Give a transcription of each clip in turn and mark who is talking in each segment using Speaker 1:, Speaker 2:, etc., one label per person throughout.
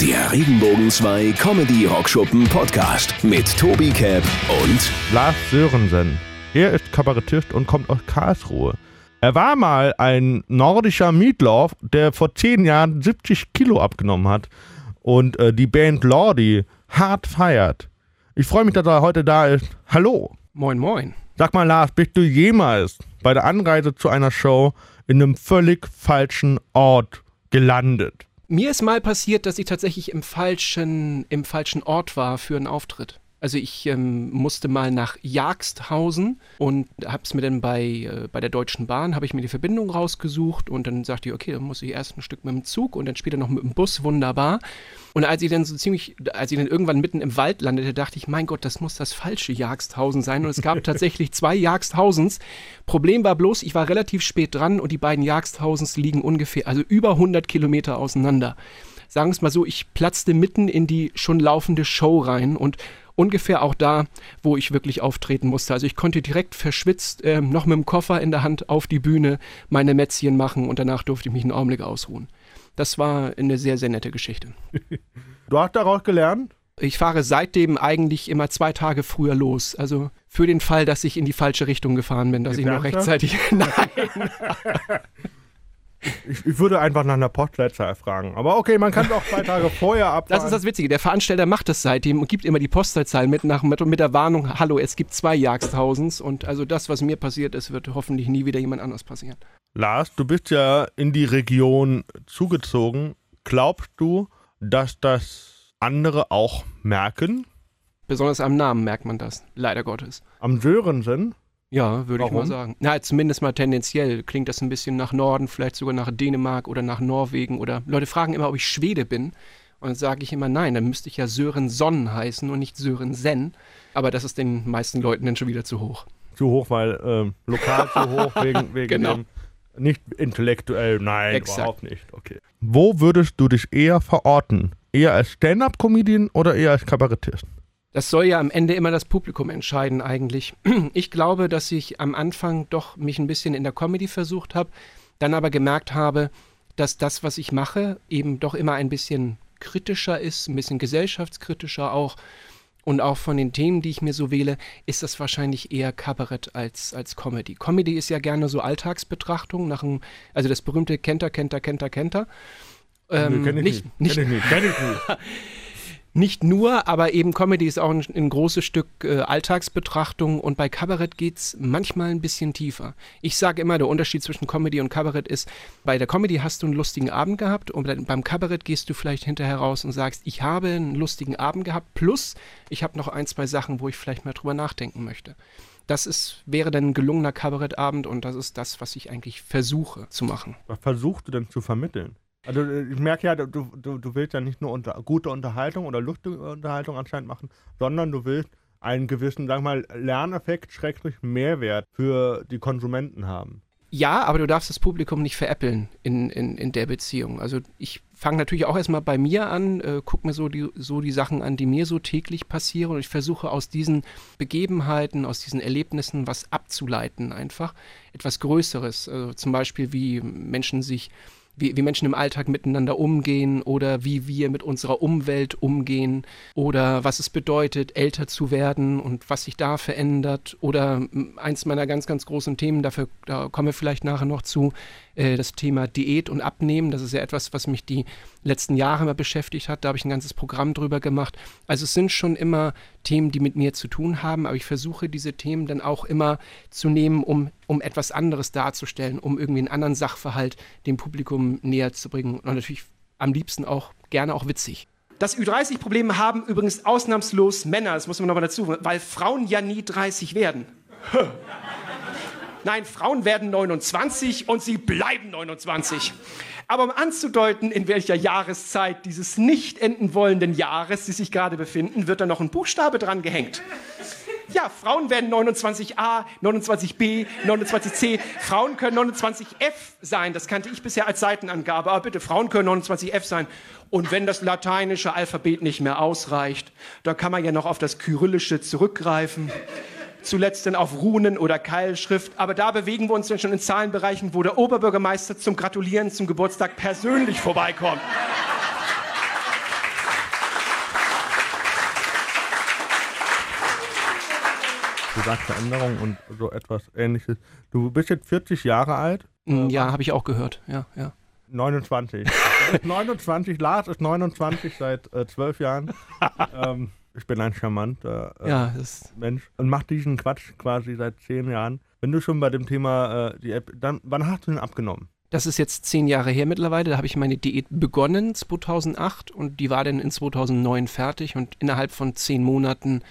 Speaker 1: Der Regenbogen 2 Comedy Rockschuppen Podcast mit Tobi Cap und
Speaker 2: Lars Sörensen. Er ist Kabarettist und kommt aus Karlsruhe. Er war mal ein nordischer Meatloaf, der vor zehn Jahren 70 Kilo abgenommen hat und äh, die Band Lordi hart feiert. Ich freue mich, dass er heute da ist. Hallo.
Speaker 3: Moin, moin.
Speaker 2: Sag mal, Lars, bist du jemals bei der Anreise zu einer Show in einem völlig falschen Ort gelandet?
Speaker 3: Mir ist mal passiert, dass ich tatsächlich im falschen, im falschen Ort war für einen Auftritt. Also ich ähm, musste mal nach Jagsthausen und hab's mir dann bei, äh, bei der Deutschen Bahn, habe ich mir die Verbindung rausgesucht und dann sagte ich, okay, dann muss ich erst ein Stück mit dem Zug und dann später noch mit dem Bus, wunderbar. Und als ich dann so ziemlich, als ich dann irgendwann mitten im Wald landete, dachte ich, mein Gott, das muss das falsche Jagsthausen sein. Und es gab tatsächlich zwei Jagshausens. Problem war bloß, ich war relativ spät dran und die beiden Jagshausens liegen ungefähr, also über 100 Kilometer auseinander. Sagen wir es mal so, ich platzte mitten in die schon laufende Show rein und ungefähr auch da, wo ich wirklich auftreten musste. Also ich konnte direkt verschwitzt äh, noch mit dem Koffer in der Hand auf die Bühne meine Mätzchen machen und danach durfte ich mich einen Augenblick ausruhen. Das war eine sehr, sehr nette Geschichte.
Speaker 2: Du hast daraus gelernt?
Speaker 3: Ich fahre seitdem eigentlich immer zwei Tage früher los. Also für den Fall, dass ich in die falsche Richtung gefahren bin, dass ich noch rechtzeitig. Nein.
Speaker 2: Ich, ich, würde einfach nach einer Postleitzahl fragen. Aber okay, man kann es auch zwei Tage vorher abfahren.
Speaker 3: Das ist das Witzige. Der Veranstalter macht das seitdem und gibt immer die Postleitzahl mit, nach, mit, mit der Warnung, hallo, es gibt zwei Jagdtausends. Und also das, was mir passiert ist, wird hoffentlich nie wieder jemand anders passieren.
Speaker 2: Lars, du bist ja in die Region zugezogen. Glaubst du, dass das andere auch merken?
Speaker 3: Besonders am Namen merkt man das, leider Gottes.
Speaker 2: Am Sörensen?
Speaker 3: Ja, würde ich mal sagen. Na, zumindest mal tendenziell klingt das ein bisschen nach Norden, vielleicht sogar nach Dänemark oder nach Norwegen oder Leute fragen immer, ob ich Schwede bin. Und dann sage ich immer, nein, dann müsste ich ja Sören Sonn heißen und nicht Sören Sen. Aber das ist den meisten Leuten dann schon wieder zu hoch.
Speaker 2: Zu hoch, weil ähm, lokal zu hoch, wegen, wegen genau. dem nicht intellektuell, nein, Exakt. überhaupt nicht. Okay. Wo würdest du dich eher verorten? Eher als Stand-up-Comedian oder eher als Kabarettist?
Speaker 3: Das soll ja am Ende immer das Publikum entscheiden eigentlich. Ich glaube, dass ich am Anfang doch mich ein bisschen in der Comedy versucht habe, dann aber gemerkt habe, dass das, was ich mache, eben doch immer ein bisschen kritischer ist, ein bisschen gesellschaftskritischer auch. Und auch von den Themen, die ich mir so wähle, ist das wahrscheinlich eher Kabarett als, als Comedy. Comedy ist ja gerne so Alltagsbetrachtung, nach einem, also das berühmte Kenter, Kenter, Kenter, Kenter.
Speaker 2: Ähm, nee, kenn ich nicht. nicht. Kenn ich nicht. Kenn ich nicht.
Speaker 3: Nicht nur, aber eben Comedy ist auch ein, ein großes Stück äh, Alltagsbetrachtung und bei Kabarett geht es manchmal ein bisschen tiefer. Ich sage immer, der Unterschied zwischen Comedy und Kabarett ist, bei der Comedy hast du einen lustigen Abend gehabt und beim Kabarett gehst du vielleicht hinterher raus und sagst, ich habe einen lustigen Abend gehabt, plus ich habe noch ein, zwei Sachen, wo ich vielleicht mal drüber nachdenken möchte. Das ist, wäre dann ein gelungener Kabarettabend und das ist das, was ich eigentlich versuche zu machen.
Speaker 2: Was versuchst du denn zu vermitteln? Also äh, ich merke ja, du, du, du willst ja nicht nur unter, gute Unterhaltung oder lustige Unterhaltung anscheinend machen, sondern du willst einen gewissen, sag mal, Lerneffekt, Schrägstrich Mehrwert für die Konsumenten haben.
Speaker 3: Ja, aber du darfst das Publikum nicht veräppeln in, in, in der Beziehung. Also ich fange natürlich auch erstmal bei mir an, äh, gucke mir so die, so die Sachen an, die mir so täglich passieren und ich versuche aus diesen Begebenheiten, aus diesen Erlebnissen was abzuleiten einfach. Etwas Größeres, also zum Beispiel wie Menschen sich wie, wie Menschen im Alltag miteinander umgehen oder wie wir mit unserer Umwelt umgehen oder was es bedeutet, älter zu werden und was sich da verändert. Oder eins meiner ganz, ganz großen Themen, dafür da kommen wir vielleicht nachher noch zu, äh, das Thema Diät und Abnehmen. Das ist ja etwas, was mich die letzten Jahre immer beschäftigt hat. Da habe ich ein ganzes Programm drüber gemacht. Also es sind schon immer Themen, die mit mir zu tun haben, aber ich versuche diese Themen dann auch immer zu nehmen, um, um etwas anderes darzustellen, um irgendwie einen anderen Sachverhalt dem Publikum näher zu bringen. Und natürlich am liebsten auch gerne auch witzig. Das Ü30-Problem haben übrigens ausnahmslos Männer, das muss man nochmal dazu, weil Frauen ja nie 30 werden. Nein, Frauen werden 29 und sie bleiben 29. Aber um anzudeuten, in welcher Jahreszeit dieses nicht enden wollenden Jahres sie sich gerade befinden, wird da noch ein Buchstabe dran gehängt. Ja, Frauen werden 29a, 29b, 29c. Frauen können 29f sein. Das kannte ich bisher als Seitenangabe. Aber bitte, Frauen können 29f sein. Und wenn das lateinische Alphabet nicht mehr ausreicht, da kann man ja noch auf das kyrillische zurückgreifen zuletzt dann auf Runen oder Keilschrift. Aber da bewegen wir uns dann schon in Zahlenbereichen, wo der Oberbürgermeister zum Gratulieren zum Geburtstag persönlich vorbeikommt.
Speaker 2: Gesagt Veränderung und so etwas ähnliches. Du bist jetzt 40 Jahre alt.
Speaker 3: Mm, Ja, habe ich auch gehört. Ja, ja.
Speaker 2: 29. Du bist 29, Lars ist 29 seit äh, 12 Jahren. ähm, ich bin ein charmanter äh,
Speaker 3: Ja,
Speaker 2: Mensch und mach diesen Quatsch quasi seit 10 Jahren. Wenn du schon bei dem Thema äh, die App, dann wann hast du den abgenommen?
Speaker 3: das ist jetzt zehn Jahre her mittlerweile. Da habe ich meine Diät begonnen 2008 und die war dann in 2009 fertig und innerhalb von zehn Monaten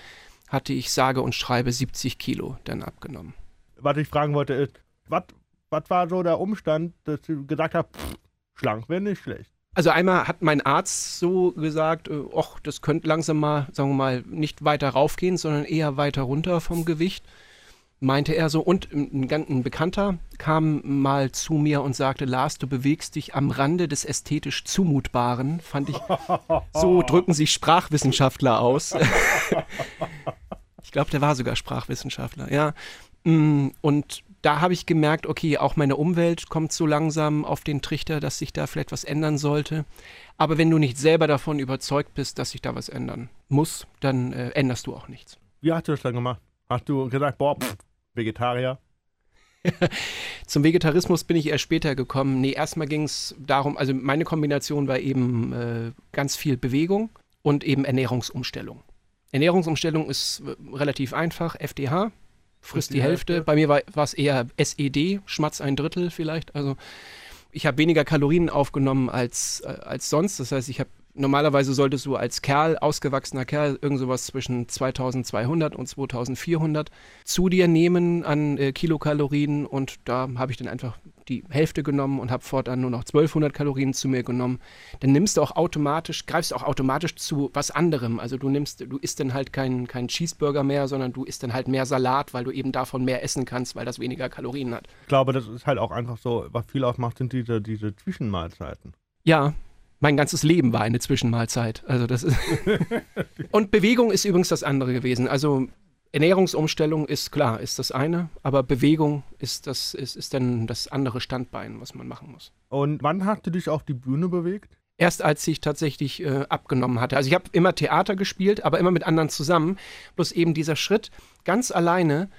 Speaker 3: hatte ich sage und schreibe 70 Kilo dann abgenommen.
Speaker 2: Was ich fragen wollte ist, was was war so der Umstand, dass du gesagt hast, pff, schlank wäre nicht schlecht?
Speaker 3: Also einmal hat mein Arzt so gesagt, äh, och, das könnte langsam mal, sagen wir mal, nicht weiter raufgehen, sondern eher weiter runter vom Gewicht. Meinte er so. Und ein, ein Bekannter kam mal zu mir und sagte, Lars, du bewegst dich am Rande des ästhetisch Zumutbaren. Fand ich, so drücken sich Sprachwissenschaftler aus. ich glaube, der war sogar Sprachwissenschaftler, ja. Mm, Und da habe ich gemerkt, okay, auch meine Umwelt kommt so langsam auf den Trichter, dass sich da vielleicht was ändern sollte. Aber wenn du nicht selber davon überzeugt bist, dass sich da was ändern muss, dann äh, änderst du auch nichts.
Speaker 2: Wie hast du das dann gemacht? Hast du gesagt, boah, pff, Vegetarier?
Speaker 3: Zum Vegetarismus bin ich erst später gekommen. Nee, erstmal ging es darum, also meine Kombination war eben äh, ganz viel Bewegung und eben Ernährungsumstellung. Ernährungsumstellung ist äh, relativ einfach, FDH, frisst die,
Speaker 2: die
Speaker 3: Hälfte.
Speaker 2: Hälfte.
Speaker 3: Bei mir war es eher SED, Schmatz ein Drittel vielleicht. Also ich habe weniger Kalorien aufgenommen als, äh, als sonst. Das heißt, ich habe normalerweise solltest du als Kerl, ausgewachsener Kerl, irgend sowas zwischen 2200 und 2400 zu dir nehmen an äh, Kilokalorien und da habe ich dann einfach die Hälfte genommen und habe fortan nur noch 1200 Kalorien zu mir genommen. Dann nimmst du auch automatisch, greifst auch automatisch zu was anderem. Also du nimmst, du isst dann halt keinen kein Cheeseburger mehr, sondern du isst dann halt mehr Salat, weil du eben davon mehr essen kannst, weil das weniger Kalorien hat.
Speaker 2: Ich glaube, das ist halt auch einfach so, was viel ausmacht, sind diese, diese Zwischenmahlzeiten.
Speaker 3: Ja, mein ganzes Leben war eine Zwischenmahlzeit. Also das ist und Bewegung ist übrigens das andere gewesen. Also Ernährungsumstellung ist klar, ist das eine, aber Bewegung ist das ist, ist dann das andere Standbein, was man machen muss.
Speaker 2: Und wann hast du dich auf die Bühne bewegt?
Speaker 3: Erst als ich tatsächlich äh, abgenommen hatte. Also ich habe immer Theater gespielt, aber immer mit anderen zusammen. Bloß eben dieser Schritt, ganz alleine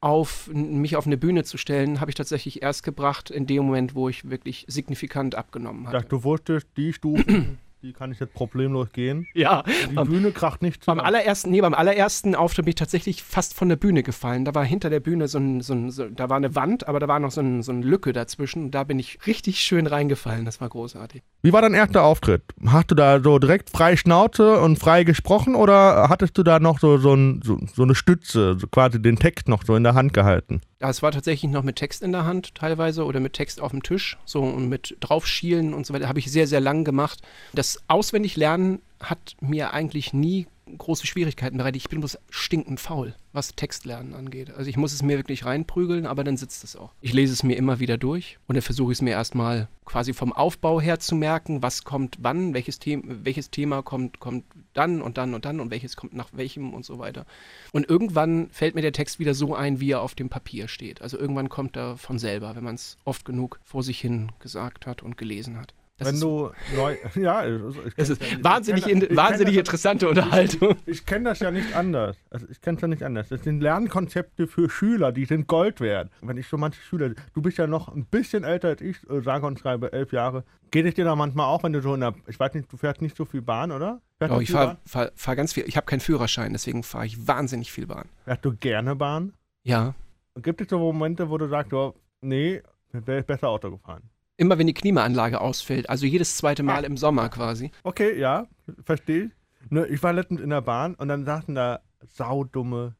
Speaker 3: auf mich auf eine Bühne zu stellen, habe ich tatsächlich erst gebracht in dem Moment, wo ich wirklich signifikant abgenommen hatte.
Speaker 2: du wusstest, die Stufen, die kann ich jetzt problemlos gehen.
Speaker 3: Ja,
Speaker 2: Die
Speaker 3: Am-
Speaker 2: Bühne kracht nicht
Speaker 3: Beim
Speaker 2: zusammen.
Speaker 3: allerersten, nee, beim allerersten Auftritt bin ich tatsächlich fast von der Bühne gefallen. Da war hinter der Bühne so ein, so ein so, da war eine Wand, aber da war noch so, ein, so eine Lücke dazwischen. Da bin ich richtig schön reingefallen. Das war großartig.
Speaker 2: Wie war dein erster Auftritt? Hast du da so direkt frei Schnauze und frei gesprochen oder hattest du da noch so, so, ein, so, so eine Stütze, so quasi den Text noch so in der Hand gehalten?
Speaker 3: Das war tatsächlich noch mit Text in der Hand teilweise oder mit Text auf dem Tisch, so und mit draufschielen und so weiter. Habe ich sehr, sehr lang gemacht. Das Auswendiglernen hat mir eigentlich nie große Schwierigkeiten bereitet. Ich bin bloß stinkend faul, was Textlernen angeht. Also ich muss es mir wirklich reinprügeln, aber dann sitzt es auch. Ich lese es mir immer wieder durch und dann versuche ich es mir erstmal quasi vom Aufbau her zu merken, was kommt wann, welches, The welches Thema kommt, kommt dann und dann und dann und welches kommt nach welchem und so weiter. Und irgendwann fällt mir der Text wieder so ein, wie er auf dem Papier steht. Also irgendwann kommt er von selber, wenn man es oft genug vor sich hin gesagt hat und gelesen hat. Das
Speaker 2: Wenn
Speaker 3: ist,
Speaker 2: du neu. Ja, ich, ich
Speaker 3: das ist
Speaker 2: ich
Speaker 3: wahnsinnig,
Speaker 2: kenn-
Speaker 3: in,
Speaker 2: ich
Speaker 3: wahnsinnig interessante Unterhaltung.
Speaker 2: das- Ich kenne das ja nicht anders. Also ich kenne es ja nicht anders. Das sind Lernkonzepte für Schüler, die sind Gold wert. Wenn ich so manche Schüler, du bist ja noch ein bisschen älter als ich, äh, sage und schreibe elf Jahre. Geht es dir da manchmal auch, wenn du so in der, ich weiß nicht, du fährst nicht so viel Bahn, oder? Fährst
Speaker 3: Oh, ich fahre fahr, fahr ganz viel. Ich habe keinen Führerschein, deswegen fahre ich wahnsinnig viel Bahn.
Speaker 2: Fährst du gerne Bahn?
Speaker 3: Ja.
Speaker 2: Gibt es so Momente, wo du sagst, oh, nee, wäre ich besser Auto gefahren?
Speaker 3: Immer wenn die Klimaanlage ausfällt, also jedes zweite Mal im Sommer quasi.
Speaker 2: Okay, ja, verstehe ich. Nur ich war letztens in der Bahn und dann saßen da saudumme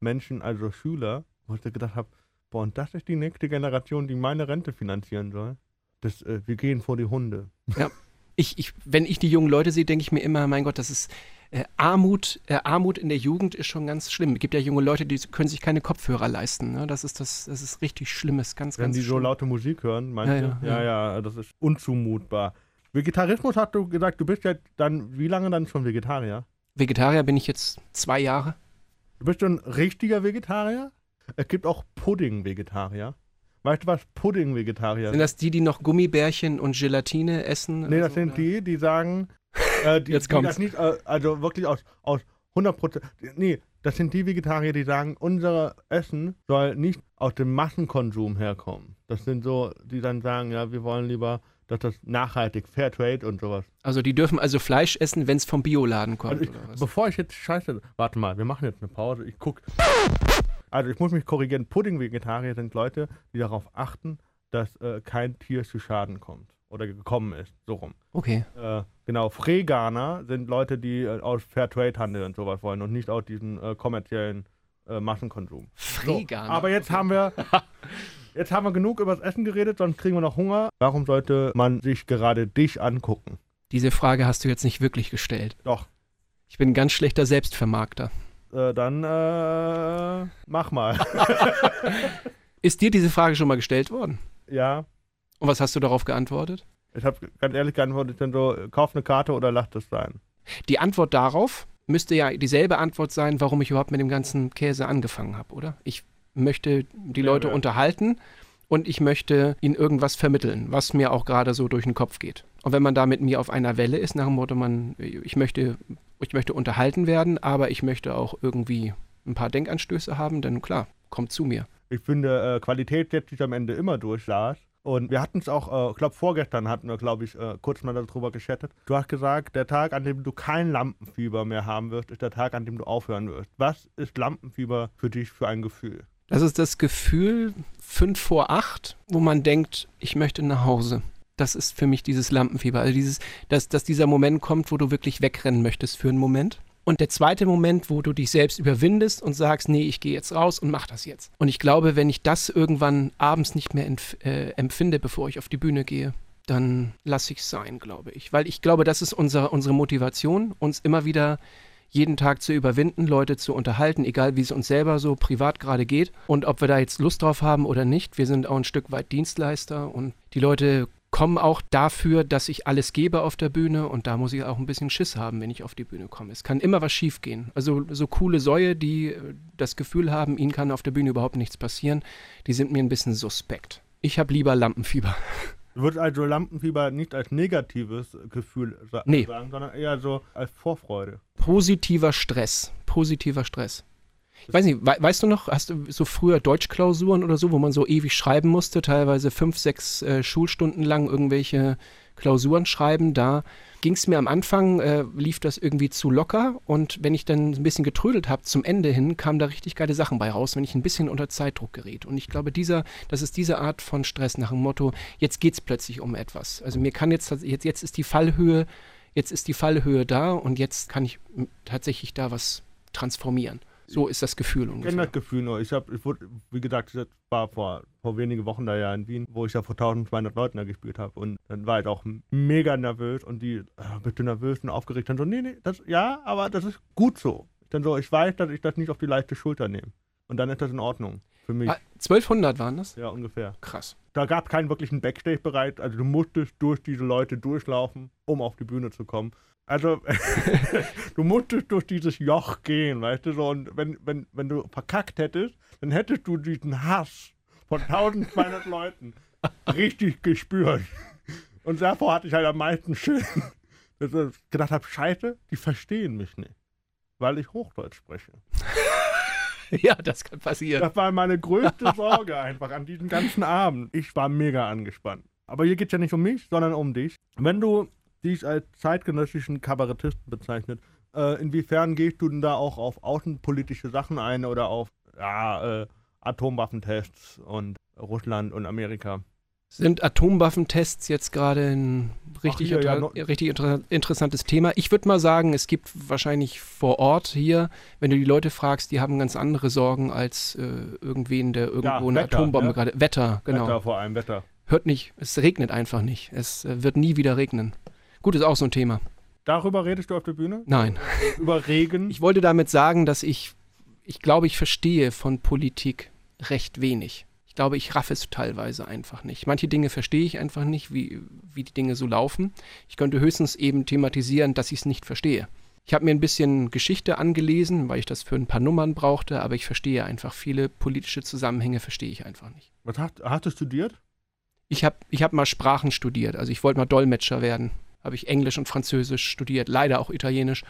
Speaker 2: Menschen, also Schüler, wo ich gedacht habe, boah, und das ist die nächste Generation, die meine Rente finanzieren soll. Das, äh, wir gehen vor die Hunde.
Speaker 3: Ich, ich, wenn ich die jungen Leute sehe, denke ich mir immer, mein Gott, das ist äh, Armut. Äh, Armut in der Jugend ist schon ganz schlimm. Es gibt ja junge Leute, die können sich keine Kopfhörer leisten. Ne? Das ist das, das ist richtig Schlimmes, ganz,
Speaker 2: Wenn
Speaker 3: ganz
Speaker 2: die so laute Musik hören, meinst
Speaker 3: Ja,
Speaker 2: du?
Speaker 3: ja,
Speaker 2: Ja, ja, das ist unzumutbar. Vegetarismus hast du gesagt, du bist ja dann, wie lange dann schon Vegetarier?
Speaker 3: Vegetarier bin ich jetzt zwei Jahre.
Speaker 2: Du bist ein richtiger Vegetarier? Es gibt auch Pudding-Vegetarier. Weißt du, was Pudding-Vegetarier
Speaker 3: Sind das die, die noch Gummibärchen und Gelatine essen?
Speaker 2: Nee, das
Speaker 3: Also,
Speaker 2: sind
Speaker 3: oder?
Speaker 2: die, die sagen, äh, die,
Speaker 3: Jetzt
Speaker 2: die
Speaker 3: kommt's.
Speaker 2: das nicht, äh, also wirklich aus, aus 100 Prozent, nee, Das sind die Vegetarier, die sagen, unser Essen soll nicht aus dem Massenkonsum herkommen. Das sind so, die dann sagen, ja, wir wollen lieber, dass das nachhaltig, Fairtrade und sowas.
Speaker 3: Also die dürfen also Fleisch essen, wenn es vom Bioladen kommt,
Speaker 2: Also ich,
Speaker 3: oder was?
Speaker 2: bevor ich jetzt scheiße, warte mal, wir machen jetzt eine Pause. Ich guck. Also ich muss mich korrigieren. Pudding-Vegetarier sind Leute, die darauf achten, dass äh, kein Tier zu Schaden kommt oder gekommen ist, so rum.
Speaker 3: Okay.
Speaker 2: Äh, genau, Freganer sind Leute, die äh, aus Fairtrade-Handel und sowas wollen und nicht aus diesem äh, kommerziellen äh, Massenkonsum. So,
Speaker 3: Freganer.
Speaker 2: aber jetzt
Speaker 3: okay.
Speaker 2: haben wir jetzt haben wir genug über das Essen geredet, sonst kriegen wir noch Hunger. Warum sollte man sich gerade dich angucken?
Speaker 3: Diese Frage hast du jetzt nicht wirklich gestellt.
Speaker 2: Doch,
Speaker 3: Ich bin ein ganz schlechter Selbstvermarkter.
Speaker 2: äh, dann äh, mach mal.
Speaker 3: Ist dir diese Frage schon mal gestellt worden?
Speaker 2: ja,
Speaker 3: Und was hast du darauf geantwortet?
Speaker 2: ich habe ganz ehrlich geantwortet, dann so, kauf eine Karte oder lass das sein.
Speaker 3: Die Antwort darauf müsste ja dieselbe Antwort sein, warum ich überhaupt mit dem ganzen Käse angefangen habe, oder? Ich möchte die
Speaker 2: Ja,
Speaker 3: Leute
Speaker 2: ja.
Speaker 3: unterhalten und ich möchte ihnen irgendwas vermitteln, was mir auch gerade so durch den Kopf geht. Und wenn man da mit mir auf einer Welle ist, nach dem Motto, man, ich möchte, ich möchte unterhalten werden, aber ich möchte auch irgendwie ein paar Denkanstöße haben, dann klar, kommt zu mir.
Speaker 2: Ich finde, äh, Qualität setzt sich am Ende immer durch, Lars. Und wir hatten es auch, äh, ich glaube, vorgestern hatten wir, glaube ich, äh, kurz mal darüber geschattet. Du hast gesagt, der Tag, an dem du kein Lampenfieber mehr haben wirst, ist der Tag, an dem du aufhören wirst. Was ist Lampenfieber für dich für ein Gefühl?
Speaker 3: Das ist das Gefühl fünf vor acht, wo man denkt, ich möchte nach Hause. Das ist für mich dieses Lampenfieber. Also dieses, dass, dass dieser Moment kommt, wo du wirklich wegrennen möchtest für einen Moment. Und der zweite Moment, wo du dich selbst überwindest und sagst, nee, ich gehe jetzt raus und mach das jetzt. Und ich glaube, wenn ich das irgendwann abends nicht mehr äh, empfinde, bevor ich auf die Bühne gehe, dann lasse ich es sein, glaube ich. Weil ich glaube, das ist unser, unsere Motivation, uns immer wieder jeden Tag zu überwinden, Leute zu unterhalten, egal wie es uns selber so privat gerade geht. Und ob wir da jetzt Lust drauf haben oder nicht, wir sind auch ein Stück weit Dienstleister und die Leute kommen auch dafür, dass ich alles gebe auf der Bühne und da muss ich auch ein bisschen Schiss haben, wenn ich auf die Bühne komme. Es kann immer was schiefgehen. Also so coole Säue, die äh, das Gefühl haben, ihnen kann auf der Bühne überhaupt nichts passieren, die sind mir ein bisschen suspekt. Ich habe lieber Lampenfieber.
Speaker 2: Wird also Lampenfieber nicht als negatives Gefühl
Speaker 3: Nee.
Speaker 2: sagen, sondern eher so als Vorfreude.
Speaker 3: Positiver Stress. Positiver Stress. Ich weiß nicht, we weißt du noch, hast du so früher Deutschklausuren oder so, wo man so ewig schreiben musste, teilweise fünf, sechs äh, Schulstunden lang irgendwelche Klausuren schreiben? Da ging es mir am Anfang, äh, lief das irgendwie zu locker und wenn ich dann ein bisschen getrödelt habe zum Ende hin, kamen da richtig geile Sachen bei raus, wenn ich ein bisschen unter Zeitdruck geriet. Und ich glaube, dieser, das ist diese Art von Stress nach dem Motto, jetzt geht es plötzlich um etwas. Also mir kann jetzt, jetzt, jetzt ist die Fallhöhe, jetzt ist die Fallhöhe da und jetzt kann ich tatsächlich da was transformieren. So ist das Gefühl
Speaker 2: Ich kenne das Gefühl nur. Ich habe, ich wurde, wie gesagt, das war vor, vor wenigen Wochen da ja in Wien, wo ich ja vor 1200 Leuten da gespielt habe. Und dann war ich auch mega nervös und die, äh, bist du nervös und aufgeregt? Dann so, nee, nee, das, ja, aber das ist gut so. Dann so, ich weiß, dass ich das nicht auf die leichte Schulter nehme. Und dann ist das in Ordnung. Für mich.
Speaker 3: Ah, 1200 waren das?
Speaker 2: Ja, ungefähr.
Speaker 3: Krass.
Speaker 2: Da gab es keinen wirklichen Backstage-Bereich. Also du musstest durch diese Leute durchlaufen, um auf die Bühne zu kommen. Also du musstest durch dieses Joch gehen, weißt du so. Und wenn, wenn, wenn du verkackt hättest, dann hättest du diesen Hass von 1200 Leuten richtig gespürt. Und davor hatte ich halt am meisten Schiss. Dass ich gedacht habe, scheiße, die verstehen mich nicht. Weil ich Hochdeutsch spreche.
Speaker 3: ja, das kann passieren.
Speaker 2: Das war meine größte Sorge einfach an diesem ganzen Abend. Ich war mega angespannt. Aber hier geht es ja nicht um mich, sondern um dich. Wenn du dich als zeitgenössischen Kabarettisten bezeichnet, äh, inwiefern gehst du denn da auch auf außenpolitische Sachen ein oder auf ja, äh, Atomwaffentests und Russland und Amerika?
Speaker 3: Sind Atomwaffentests jetzt gerade ein richtig,
Speaker 2: hier, ja,
Speaker 3: inter
Speaker 2: noch-
Speaker 3: richtig inter interessantes Thema? Ich würde mal sagen, es gibt wahrscheinlich vor Ort hier, wenn du die Leute fragst, die haben ganz andere Sorgen als äh, irgendwen, der irgendwo
Speaker 2: Ja,
Speaker 3: eine
Speaker 2: Wetter,
Speaker 3: Atombombe
Speaker 2: ne?
Speaker 3: gerade. Wetter, genau.
Speaker 2: Wetter vor allem Wetter.
Speaker 3: Hört nicht, es regnet einfach nicht. Es äh, wird nie wieder regnen. Gut, ist auch so ein Thema.
Speaker 2: Darüber redest du auf der Bühne?
Speaker 3: Nein.
Speaker 2: Über Regen?
Speaker 3: Ich wollte damit sagen, dass ich, ich glaube, ich verstehe von Politik recht wenig. Ich glaube, ich raffe es teilweise einfach nicht. Manche Dinge verstehe ich einfach nicht, wie, wie die Dinge so laufen. Ich könnte höchstens eben thematisieren, dass ich es nicht verstehe. Ich habe mir ein bisschen Geschichte angelesen, weil ich das für ein paar Nummern brauchte, aber ich verstehe einfach viele politische Zusammenhänge, verstehe ich einfach nicht.
Speaker 2: Was hast, hast du studiert?
Speaker 3: Ich habe ich hab mal Sprachen studiert, also ich wollte mal Dolmetscher werden. Habe ich Englisch und Französisch studiert, leider auch Italienisch.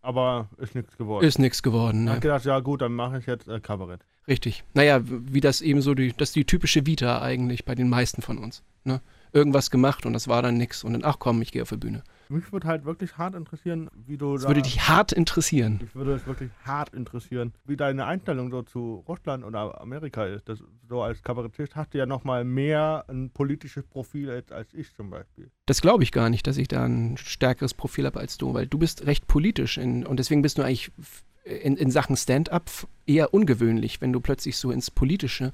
Speaker 2: Aber ist nichts geworden.
Speaker 3: Ist nichts geworden.
Speaker 2: Ich
Speaker 3: Ne?
Speaker 2: habe gedacht, ja gut, dann mache ich jetzt äh, Kabarett.
Speaker 3: Richtig. Naja, wie das eben so, die, das ist die typische Vita eigentlich bei den meisten von uns. Ne? Irgendwas gemacht und das war dann nix und dann, ach komm, ich gehe auf die Bühne.
Speaker 2: Mich würde halt wirklich hart interessieren, wie du
Speaker 3: Das
Speaker 2: da,
Speaker 3: würde dich hart interessieren.
Speaker 2: Mich würde es wirklich hart interessieren, wie deine Einstellung so zu Russland oder Amerika ist. Das, so als Kabarettist hast du ja nochmal mehr ein politisches Profil als, als ich zum Beispiel.
Speaker 3: Das glaube ich gar nicht, dass ich da ein stärkeres Profil habe als du, weil du bist recht politisch in, und deswegen bist du eigentlich in, in Sachen Stand-up eher ungewöhnlich. Wenn du plötzlich so ins Politische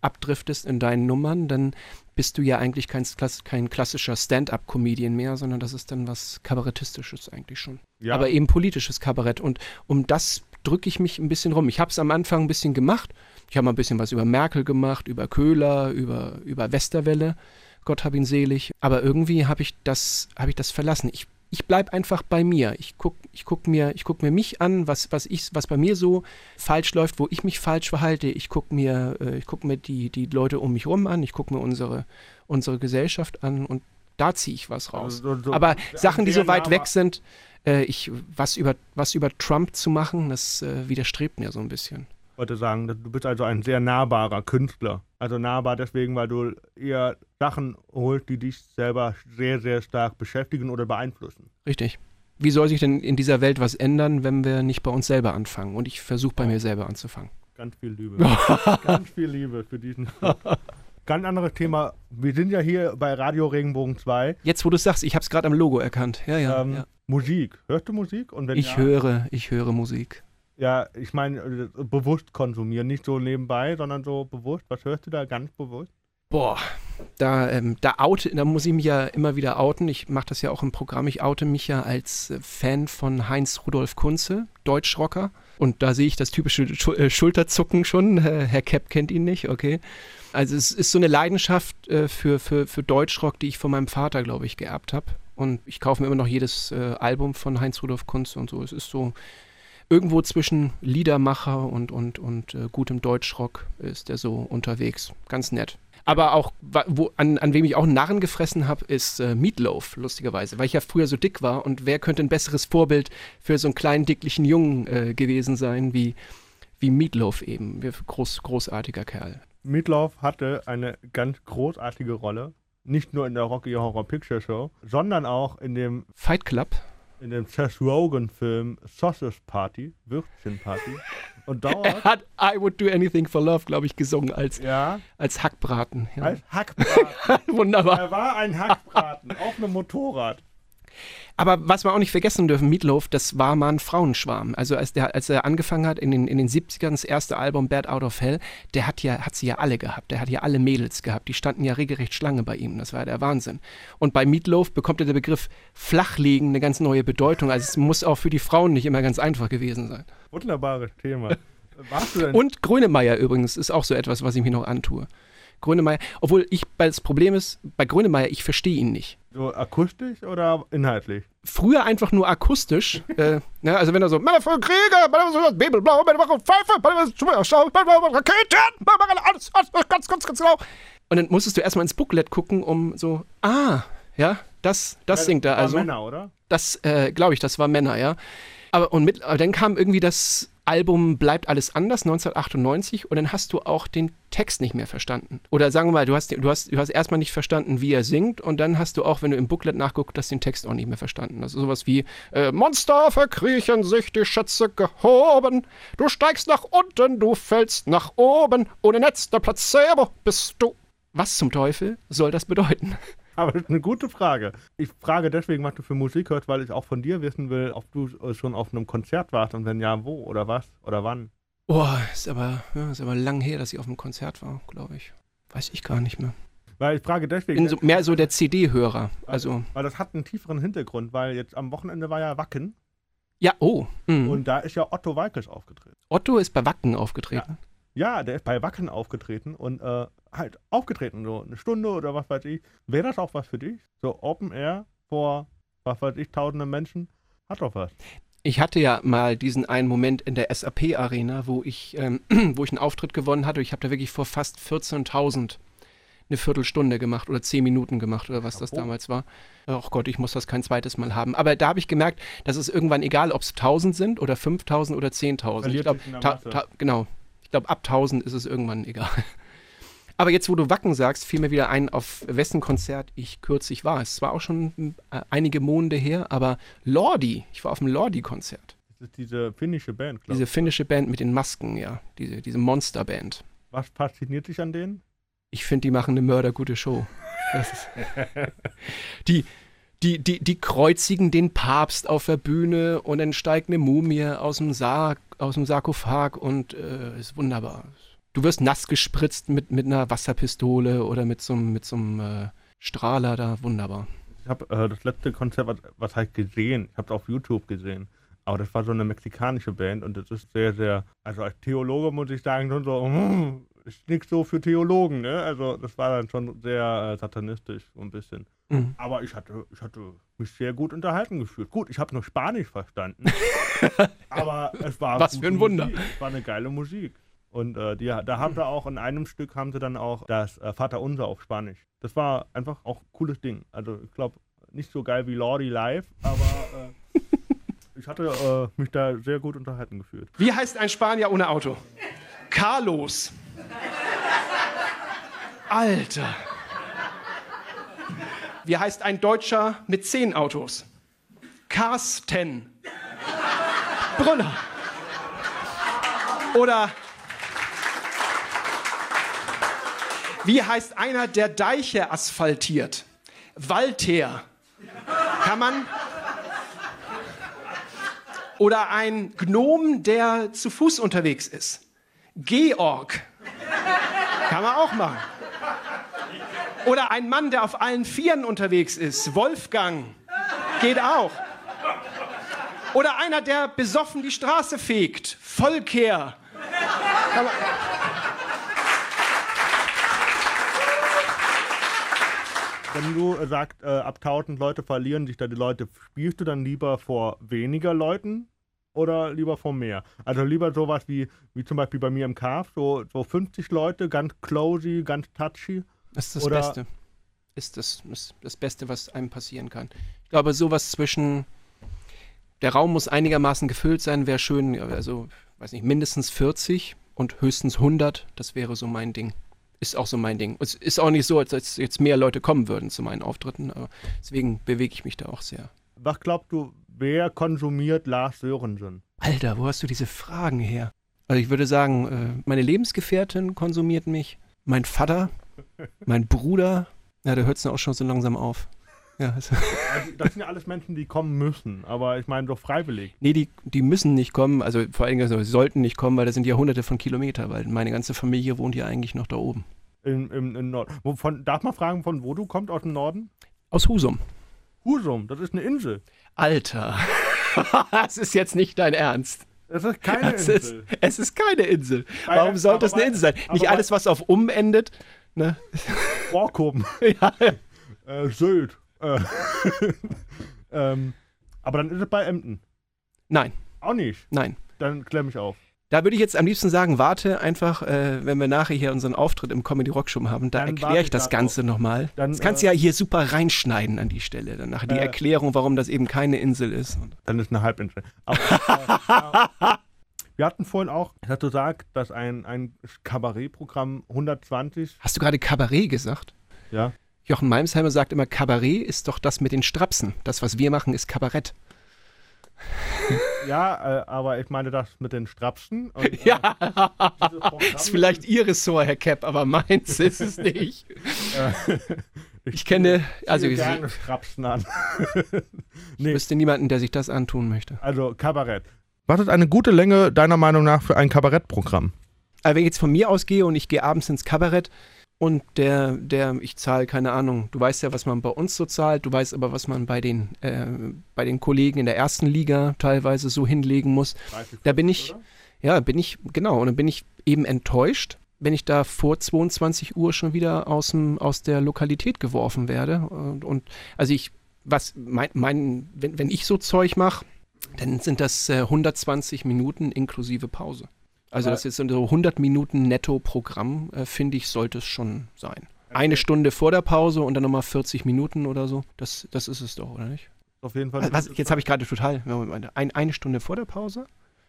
Speaker 3: abdriftest in deinen Nummern, dann bist du ja eigentlich kein, kein klassischer Stand-up-Comedian mehr, sondern das ist dann was Kabarettistisches eigentlich schon.
Speaker 2: Ja,
Speaker 3: aber eben politisches Kabarett. Und um das drücke ich mich ein bisschen rum. Ich habe es am Anfang ein bisschen gemacht. Ich habe mal ein bisschen was über Merkel gemacht, über Köhler, über, über Westerwelle. Gott hab ihn selig. Aber irgendwie habe ich das, habe ich das verlassen. Ich, ich bleibe einfach bei mir. Ich gucke ich guck mir, ich guck mir mich an, was, was, ich, was bei mir so falsch läuft, wo ich mich falsch verhalte. Ich gucke mir, äh, ich guck mir die, die Leute um mich rum an. Ich gucke mir unsere, unsere Gesellschaft an und da ziehe ich was raus.
Speaker 2: Also so-
Speaker 3: Aber Sachen, die so weit
Speaker 2: nah
Speaker 3: weg sind, äh, ich, was, über, was über Trump zu machen, das äh, widerstrebt mir so ein bisschen.
Speaker 2: wollte sagen, du bist also ein sehr nahbarer Künstler. Also nahbar deswegen, weil du eher Sachen holst, die dich selber sehr, sehr stark beschäftigen oder beeinflussen.
Speaker 3: Richtig. Wie soll sich denn in dieser Welt was ändern, wenn wir nicht bei uns selber anfangen? Und ich versuche bei mir selber anzufangen.
Speaker 2: Ganz viel Liebe. Ganz viel Liebe für diesen. Ganz anderes Thema. Wir sind ja hier bei Radio Regenbogen 2.
Speaker 3: Jetzt, wo du es sagst, ich habe es gerade am Logo erkannt. Ja, ja.
Speaker 2: ähm,
Speaker 3: ja.
Speaker 2: Musik. Hörst du Musik? Und wenn
Speaker 3: Ich
Speaker 2: ja,
Speaker 3: höre, ich höre Musik.
Speaker 2: Ja, ich meine, äh, bewusst konsumieren. Nicht so nebenbei, sondern so bewusst. Was hörst du da ganz bewusst?
Speaker 3: Boah, da, ähm, da, oute, da muss ich mich ja immer wieder outen. Ich mache das ja auch im Programm. Ich oute mich ja als äh, Fan von Heinz Rudolf Kunze, Deutschrocker. Und da sehe ich das typische äh, Schulterzucken schon. Herr Kepp kennt ihn nicht, okay. Also es ist so eine Leidenschaft für, für, für Deutschrock, die ich von meinem Vater, glaube ich, geerbt habe. Und ich kaufe mir immer noch jedes Album von Heinz Rudolf Kunze und so. Es ist so irgendwo zwischen Liedermacher und, und, und äh, gutem Deutschrock ist er so unterwegs. Ganz nett. Aber auch, wo, an, an wem ich auch einen Narren gefressen habe, ist äh, Meatloaf, lustigerweise. Weil ich ja früher so dick war und wer könnte ein besseres Vorbild für so einen kleinen, dicklichen Jungen äh, gewesen sein wie, wie Meatloaf eben. Groß, großartiger Kerl.
Speaker 2: Meatloaf hatte eine ganz großartige Rolle. Nicht nur in der Rocky Horror Picture Show, sondern auch in dem,
Speaker 3: Fight Club.
Speaker 2: In dem Seth Rogen-Film Sausage Party, Würstchen Party. Und
Speaker 3: Er
Speaker 2: dort,
Speaker 3: hat I Would Do Anything for Love, glaube ich, gesungen als,
Speaker 2: ja,
Speaker 3: als Hackbraten. Ja.
Speaker 2: als Hackbraten.
Speaker 3: Wunderbar.
Speaker 2: er war ein Hackbraten auf einem Motorrad.
Speaker 3: Aber was wir auch nicht vergessen dürfen, Meatloaf, das war mal ein Frauenschwarm. Also als, der, als er angefangen hat in den, in den 70ern, das erste Album Bad Out of Hell, der hat ja, hat sie ja alle gehabt. Der hat ja alle Mädels gehabt. Die standen ja regelrecht Schlange bei ihm. Das war ja der Wahnsinn. Und bei Meatloaf bekommt ja der Begriff Flachlegen eine ganz neue Bedeutung. Also es muss auch für die Frauen nicht immer ganz einfach gewesen sein.
Speaker 2: Wunderbares Thema. Warst du denn
Speaker 3: Und Grönemeyer übrigens ist auch so etwas, was ich mir noch antue. Grönemeyer, obwohl ich, weil das Problem ist, bei Grönemeyer, ich verstehe ihn nicht.
Speaker 2: so akustisch oder inhaltlich?
Speaker 3: früher einfach nur akustisch. äh, ne, also wenn er so, Männer für Krieger, Männer für Bibelblau, Männer für Pfeife, Männer für Raketen, für alles, alles, ganz, ganz, ganz genau. Und dann musstest du erstmal ins Booklet gucken, um so, ah, ja, das, das singt er
Speaker 2: War
Speaker 3: also.
Speaker 2: Männer, oder?
Speaker 3: Das, äh, glaube ich, das war Männer, ja. Aber, und mit, dann kam irgendwie das Album Bleibt alles anders, 1998, und dann hast du auch den Text nicht mehr verstanden. Oder sagen wir mal, du hast, du hast, du hast erstmal nicht verstanden, wie er singt, und dann hast du auch, wenn du im Booklet nachguckst, das den Text auch nicht mehr verstanden. Also sowas wie, äh, Monster verkriechen sich die Schätze gehoben, du steigst nach unten, du fällst nach oben, ohne Netz der Placebo bist du. Was zum Teufel soll das bedeuten?
Speaker 2: Aber das ist eine gute Frage. Ich frage deswegen, was du für Musik hörst, weil ich auch von dir wissen will, ob du schon auf einem Konzert warst und wenn ja, wo oder was oder wann.
Speaker 3: Boah, ist aber, ja, ist aber lang her, dass ich auf einem Konzert war, glaube ich. Weiß ich gar nicht mehr.
Speaker 2: Weil ich frage deswegen,
Speaker 3: Bin so, mehr so der CD-Hörer. Also,
Speaker 2: weil das hat einen tieferen Hintergrund, weil jetzt am Wochenende war ja Wacken
Speaker 3: ja, oh. mhm.
Speaker 2: und da ist ja Otto Walkes aufgetreten.
Speaker 3: Otto ist bei Wacken aufgetreten.
Speaker 2: Ja, der ist bei Wacken aufgetreten und äh, halt aufgetreten, so eine Stunde oder was weiß ich. Wäre das auch was für dich? So Open Air vor, was weiß ich, tausenden Menschen? Hat doch was.
Speaker 3: Ich hatte ja mal diesen einen Moment in der SAP-Arena, wo ich, ähm, wo ich einen Auftritt gewonnen hatte. Ich habe da wirklich vor fast 14.000 eine Viertelstunde gemacht oder zehn Minuten gemacht oder was das
Speaker 2: Oh.
Speaker 3: damals war. Ach Gott, ich muss das kein zweites Mal haben. Aber da habe ich gemerkt, dass es irgendwann egal, ob es 1000 sind oder 5000 oder 10.000. Ich
Speaker 2: Verliert
Speaker 3: glaube,
Speaker 2: sich in der
Speaker 3: ta-
Speaker 2: Masse.
Speaker 3: ta- genau. Ich glaube, ab 1000 ist es irgendwann egal. Aber jetzt, wo du Wacken sagst, fiel mir wieder ein, auf wessen Konzert ich kürzlich war. Es war auch schon äh, einige Monate her, aber Lordi, ich war auf dem Lordi-Konzert.
Speaker 2: Das ist diese finnische Band, glaube
Speaker 3: Diese
Speaker 2: ich.
Speaker 3: finnische Band mit den Masken, ja. Diese, diese Monsterband.
Speaker 2: Was fasziniert dich an denen?
Speaker 3: Ich finde, die machen eine mördergute Show. Die, die, die, die kreuzigen den Papst auf der Bühne und dann steigt eine Mumie aus dem Sarg, aus dem Sarkophag und äh, ist wunderbar. Du wirst nass gespritzt mit, mit einer Wasserpistole oder mit so einem mit so einem, äh, Strahler da, wunderbar.
Speaker 2: Ich habe äh, das letzte Konzert, was, was heißt gesehen, ich habe es auf YouTube gesehen. Aber das war so eine mexikanische Band und das ist sehr, sehr, also als Theologe muss ich sagen, schon so, hm, ist nichts so für Theologen, ne? Also das war dann schon sehr äh, satanistisch, so ein bisschen.
Speaker 3: Mhm.
Speaker 2: Aber ich hatte, ich hatte mich sehr gut unterhalten gefühlt. Gut, ich habe nur Spanisch verstanden. aber es war
Speaker 3: Was für ein Wunder.
Speaker 2: Musik. Es war eine geile Musik. Und äh, die, da haben sie auch in einem Stück haben sie dann auch das äh, Vaterunser auf Spanisch. Das war einfach auch ein cooles Ding. Also ich glaube, nicht so geil wie Lordi live, aber äh, ich hatte äh, mich da sehr gut unterhalten gefühlt.
Speaker 3: Wie heißt ein Spanier ohne Auto? Carlos. Alter. Wie heißt ein Deutscher mit zehn Autos? Carsten. Brüller. Oder wie heißt einer, der Deiche asphaltiert? Walter. Kann man oder ein Gnom, der zu Fuß unterwegs ist. Georg. Kann man auch machen. Oder ein Mann, der auf allen Vieren unterwegs ist. Wolfgang. Geht auch. Oder einer, der besoffen die Straße fegt. Volker. Kann man-
Speaker 2: Wenn du äh, sagst, äh, ab 1000 Leute verlieren sich da die Leute, spielst du dann lieber vor weniger Leuten oder lieber vor mehr? Also lieber sowas wie, wie zum Beispiel bei mir im Caf, so, so 50 Leute, ganz closey, ganz touchy.
Speaker 3: Das ist das
Speaker 2: Oder-
Speaker 3: Beste. Ist das, ist das Beste, was einem passieren kann. Ich glaube, sowas zwischen. Der Raum muss einigermaßen gefüllt sein, wäre schön. Also, weiß nicht, mindestens 40 und höchstens 100. Das wäre so mein Ding. Ist auch so mein Ding. Es ist auch nicht so, als, als jetzt mehr Leute kommen würden zu meinen Auftritten. Aber deswegen bewege ich mich da auch sehr.
Speaker 2: Was glaubst du, wer konsumiert Lars Sörensen?
Speaker 3: Alter, wo hast du diese Fragen her? Also, ich würde sagen, äh, meine Lebensgefährtin konsumiert mich. Mein Vater, mein Bruder. Ja, da hört es auch schon so langsam auf. Ja, also,
Speaker 2: Also, das sind ja alles Menschen, die kommen müssen, aber ich meine doch freiwillig.
Speaker 3: Nee, die, die müssen nicht kommen, also vor allem also, sie sollten nicht kommen, weil das sind ja hunderte von Kilometern, weil meine ganze Familie wohnt ja eigentlich noch da oben.
Speaker 2: Im, im, im Norden. Darf man fragen, von wo du kommst aus dem Norden?
Speaker 3: Aus Husum.
Speaker 2: Husum, das ist eine Insel.
Speaker 3: Alter. das ist jetzt nicht dein Ernst.
Speaker 2: Das ist keine
Speaker 3: Es ist,
Speaker 2: Insel.
Speaker 3: es ist keine Insel.
Speaker 2: Weil-
Speaker 3: Warum sollte es eine Insel sein? Nicht alles, was auf um endet. Ne?
Speaker 2: Borkum.
Speaker 3: ja.
Speaker 2: äh, Sylt. Äh, ähm, aber dann ist es bei Emden.
Speaker 3: Nein,
Speaker 2: Auch nicht.
Speaker 3: nein.
Speaker 2: Dann klär mich auf.
Speaker 3: Da würde ich jetzt am liebsten sagen, warte einfach, äh, wenn wir nachher hier unseren Auftritt im Comedy Rock Show haben, da erkläre ich
Speaker 2: ich
Speaker 3: das
Speaker 2: da
Speaker 3: Ganze nochmal. Das kannst
Speaker 2: äh,
Speaker 3: du ja hier super reinschneiden an die Stelle. Dann nachher die
Speaker 2: Äh,
Speaker 3: Erklärung, warum das eben keine Insel ist.
Speaker 2: Dann ist eine Halbinsel. Aber, äh, äh, wir hatten vorhin auch, dass du sagst, dass ein, ein Kabarettprogramm 120,
Speaker 3: Hast du gerade Kabarett gesagt?
Speaker 2: ja,
Speaker 3: Jochen Malmsheimer sagt immer, Kabarett ist doch das mit den Strapsen. Das, was wir machen, ist Kabarett.
Speaker 2: ja, äh, aber ich meine das mit den Strapsen. Und, äh,
Speaker 3: Ja, ist vielleicht Ihr Ressort, Herr Kepp, aber meins ist es nicht.
Speaker 2: äh,
Speaker 3: Ich kenne, also ich,
Speaker 2: gerne Strapsen an.
Speaker 3: ich wüsste niemanden, der sich das antun möchte.
Speaker 2: Also Kabarett. Was ist eine gute Länge deiner Meinung nach für ein Kabarettprogramm?
Speaker 3: Aber wenn ich jetzt von mir ausgehe und ich gehe abends ins Kabarett und der, der, ich zahle, keine Ahnung, du weißt ja, was man bei uns so zahlt, du weißt aber, was man bei den, äh, bei den Kollegen in der ersten Liga teilweise so hinlegen muss.
Speaker 2: 30,
Speaker 3: Da bin ich-
Speaker 2: oder?
Speaker 3: Ja, bin ich, genau, und dann bin ich eben enttäuscht, wenn ich da vor 22 Uhr schon wieder aus, dem, aus der Lokalität geworfen werde. Und, und also ich, was, mein, mein wenn, wenn ich so Zeug mache, dann sind das äh, 120 Minuten inklusive Pause. Also das ist so 100 Minuten Netto-Programm, äh, finde ich, sollte es schon sein. eine Stunde vor der Pause und dann nochmal 40 Minuten oder so. Das, das ist es doch, oder nicht?
Speaker 2: Auf jeden Fall.
Speaker 3: Was, jetzt habe ich gerade total. Ein, eine Stunde vor der Pause,